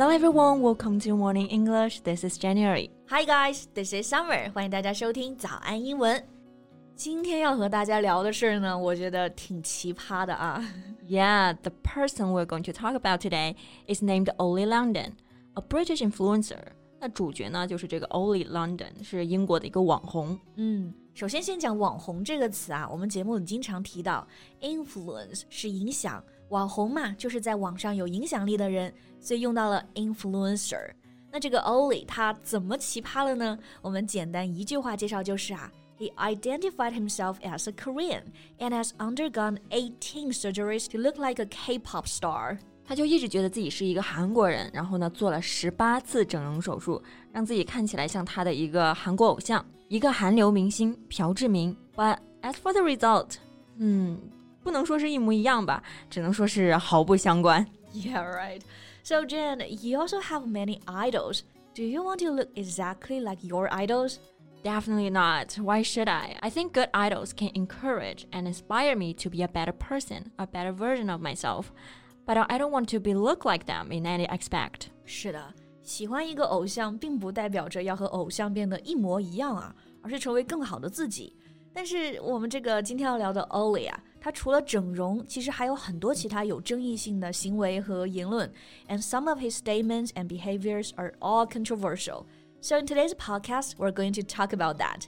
Hello everyone, welcome to Morning English. This is January. Hi guys, this is Summer. 欢迎大家收听早安英文。今天要和大家聊的事呢，我觉得挺奇葩的啊。Yeah, the person we're going to talk about today is named Oli London, a British influencer. 那主角呢，就是这个 Oli London，是英国的一个网红。嗯，首先先讲网红这个词啊，我们节目里经常提到，influence 是影响。网红嘛，就是在网上有影响力的人，所以用到了 influencer。那这个 Oli 他怎么奇葩了呢？我们简单一句话介绍就是啊，He identified himself as a Korean and has undergone 18 surgeries to look like a K-pop star。他就一直觉得自己是一个韩国人，然后呢做了十八次整容手术，让自己看起来像他的一个韩国偶像，一个韩流明星朴智旻。But as for the result，嗯。不能说是一模一样吧，只能说是毫不相关。Yeah, right. So Jen, you also have many idols. Do you want to look exactly like your idols? Definitely not. Why should I? I think good idols can encourage and inspire me to be a better person, a better version of myself. But I don't want to be look like them in any aspect. 是的，喜欢一个偶像，并不代表着要和偶像变得一模一样啊，而是成为更好的自己。但是我们这个今天要聊的 Oli 啊，他除了整容，其实还有很多其他有争议性的行为和言论，and some of his statements and behaviors are all controversial. So in today's podcast, we're going to talk about that.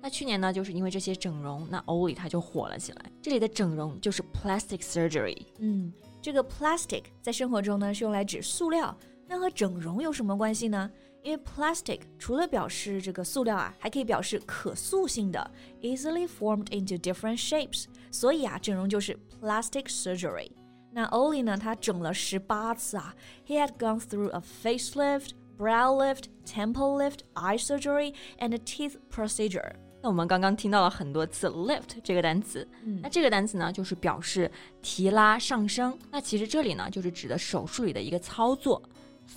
那去年呢，就是因为这些整容，那 Ollie 他就火了起来。这里的整容就是 plastic surgery。嗯，这个 plastic 在生活中呢是用来指塑料，那和整容有什么关系呢？因为 plastic 除了表示这个塑料啊，还可以表示可塑性的，easily formed into different shapes。所以啊，整容就是 plastic surgery。那 Ollie 呢？他整了十八次啊。He had gone through a facelift, brow lift, temple lift, eye surgery, and a teeth procedure. 那我们刚刚听到了很多次 lift 这个单词，嗯、那这个单词呢，就是表示提拉上升。那其实这里呢，就是指的手术里的一个操作。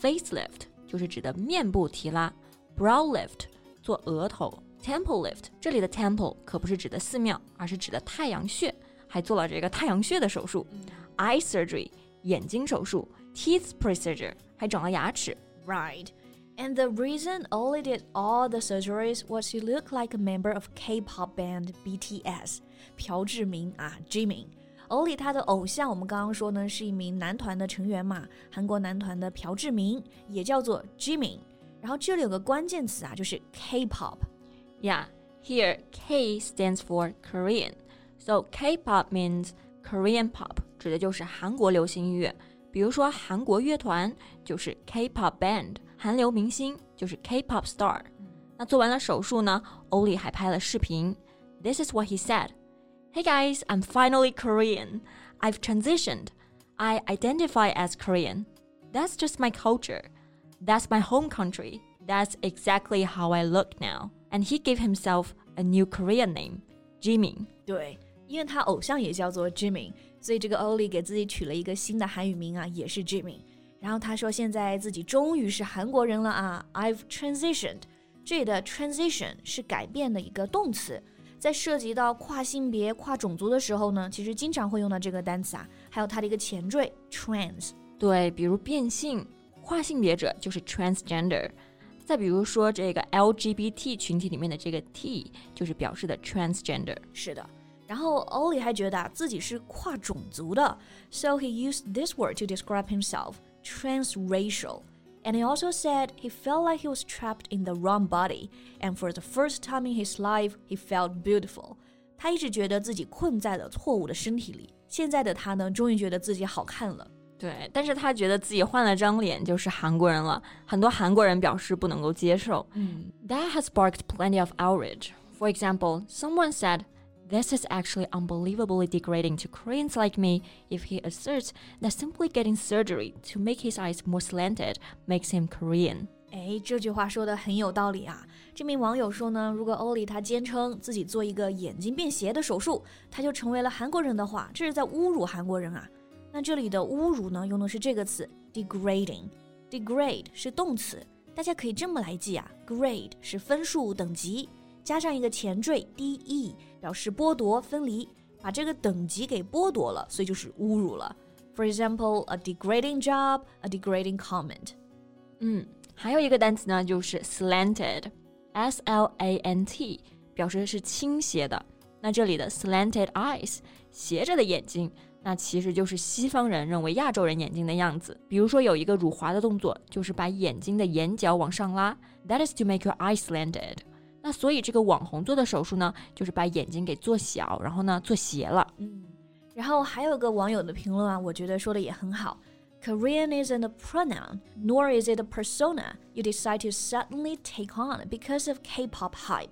Facelift 就是指的面部提拉，brow lift 做额头，temple lift 这里的 temple 可不是指的寺庙，而是指的太阳穴，还做了这个太阳穴的手术。eye surgery 眼睛手术，teeth procedure 还整了牙齿。Right. And the reason Oli did all the surgeries was to looked like a member of K-pop band BTS. BTS，朴智旻啊，Jimin。Oli 他的偶像，我们刚刚说呢是一名男团的成员嘛，韩国男团的朴智旻，也叫做 Jimin。然后这里有个关键词啊，就是 K-pop。Yeah, here K stands for Korean, so K-pop means Korean pop，指的就是韩国流行音乐。比如说韩国乐团就是 K-pop band，韩流明星就是 K-pop star。那做完了手术呢，欧里还拍了视频。This is what he said. Hey guys, I'm finally Korean. I've transitioned. I identify as Korean. That's just my culture. That's my home country. That's exactly how I look now. And he gave himself a new Korean name, Jimin. 对。因为他偶像也叫做 Jimin， 所以这个 Ollie 给自己取了一个新的韩语名啊，也是 Jimmy。然后他说现在自己终于是韩国人了啊，I've transitioned。这里的 transition 是改变的一个动词，在涉及到跨性别、跨种族的时候呢，其实经常会用到这个单词啊，还有它的一个前缀 trans。对，比如变性、跨性别者就是 transgender。再比如说这个 LGBT 群体里面的这个 T 就是表示的 transgender。是的。然后 Ollie 还觉得啊自己是跨种族的，so he used this word to describe himself, transracial. And he also said he felt like he was trapped in the wrong body, and for the first time in his life, he felt beautiful. 他一直觉得自己困在了错误的身体里，现在的他呢，终于觉得自己好看了。对，但是他觉得自己换了张脸就是韩国人了，很多韩国人表示不能够接受。嗯，That has sparked plenty of outrage. For example, someone said. This is actually unbelievably degrading to Koreans like me if he asserts that simply getting surgery to make his eyes more slanted makes him Korean. 哎，这句话说的很有道理啊！这名网友说呢，如果欧里他坚称自己做一个眼睛变斜的手术，他就成为了韩国人的话，这是在侮辱韩国人啊！那这里的侮辱呢，用的是这个词 degrading。degrade 是动词，大家可以这么来记啊，grade 是分数等级， 加上一个前缀 de，表示剥夺、分离，把这个等级给剥夺了，所以就是侮辱了。For example, a degrading job, a degrading comment。嗯。还有一个单词呢，就是 slanted，s l a n t，表示的是倾斜的。那这里的 slanted eyes，斜着的眼睛，那其实就是西方人认为亚洲人眼睛的样子。比如说有一个辱华的动作，就是把眼睛的眼角往上拉，that is to make your eyes slanted。 所以这个网红做的手术呢，就是把眼睛给做小，然后呢做斜了。嗯，然后还有个网友的评论啊，我觉得说的也很好。Korean isn't a pronoun, nor is it a persona you decide to suddenly take on because of K-pop hype.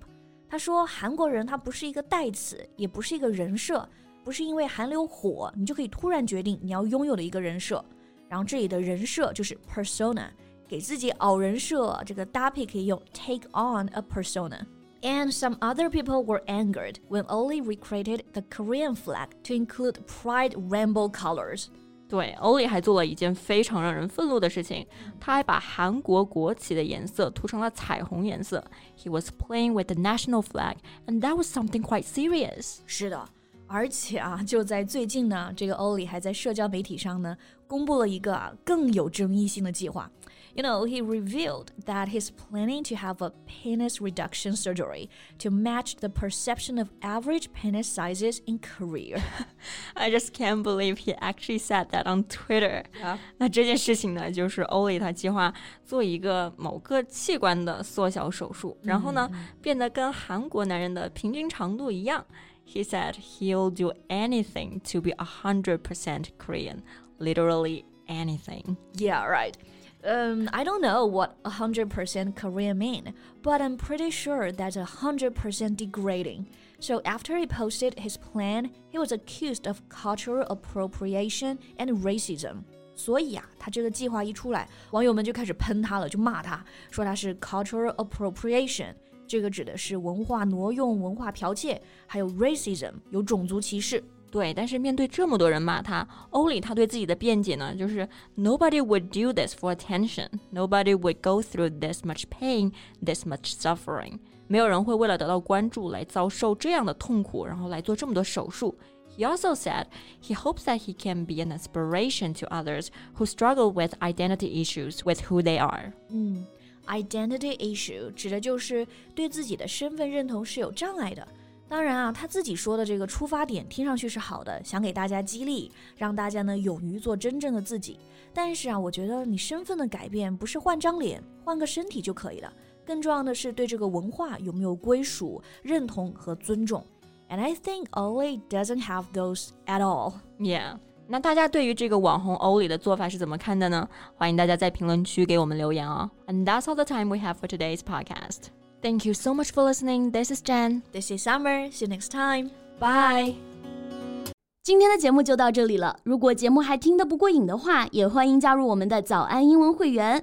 他说，韩国人他不是一个代词，也不是一个人设，不是因为韩流火，你就可以突然决定你要拥有的一个人设。然后这里的人设就是 persona，给自己熬人设，这个搭配可以用 take on a persona. And some other people were angered when Oli recreated the Korean flag to include pride rainbow colors. 对，欧里还做了一件非常让人愤怒的事情，他还把韩国国旗的颜色涂成了彩虹颜色。He was playing with the national flag, and that was something quite serious. 是的， 而且啊，就在最近呢，这个欧里还在社交媒体上呢，公布了一个啊更有争议性的计划。You know, he revealed that he's planning to have a penis reduction surgery to match the perception of average penis sizes in Korea. I just can't believe he actually said that on Twitter. 那这件事情呢，就是欧里他计划做一个某个器官的缩小手术，然后呢，变得跟韩国男人的平均长度一样。 He said he'll do anything to be a hundred percent Korean, literally anything. Yeah, right. Um, I don't know what 100% Korean mean, but I'm pretty sure that's 100% degrading. So after he posted his plan, he was accused of cultural appropriation and racism. 所以啊，他这个计划一出来，网友们就开始喷他了，就骂他，说他是 cultural appropriation， 这个指的是文化挪用、文化剽窃，还有 racism，有种族歧视。对，但是面对这么多人骂他，欧里他对自己的辩解呢，就是 Nobody would do this for attention. Nobody would go through this much pain, this much suffering. 没有人会为了得到关注来遭受这样的痛苦，然后来做这么多手术。He also said he hopes that he can be an inspiration to others who struggle with identity issues with who they are. 嗯 ，identity issue 指的就是对自己的身份认同是有障碍的。当然啊，他自己说的这个出发点听上去是好的，想给大家激励，让大家呢勇于做真正的自己。但是啊，我觉得你身份的改变不是换张脸、换个身体就可以了，更重要的是对这个文化有没有归属、认同和尊重。And I think Oli doesn't have those at all. Yeah. 那大家对于这个网红欧里的做法是怎么看的呢？欢迎大家在评论区给我们留言哦。And that's all the time we have for today's podcast. Thank you so much for listening. This is Jen. This is Summer. See you next time. Bye. 今天的节目就到这里了。如果节目还听得不过瘾的话，也欢迎加入我们的早安英文会员。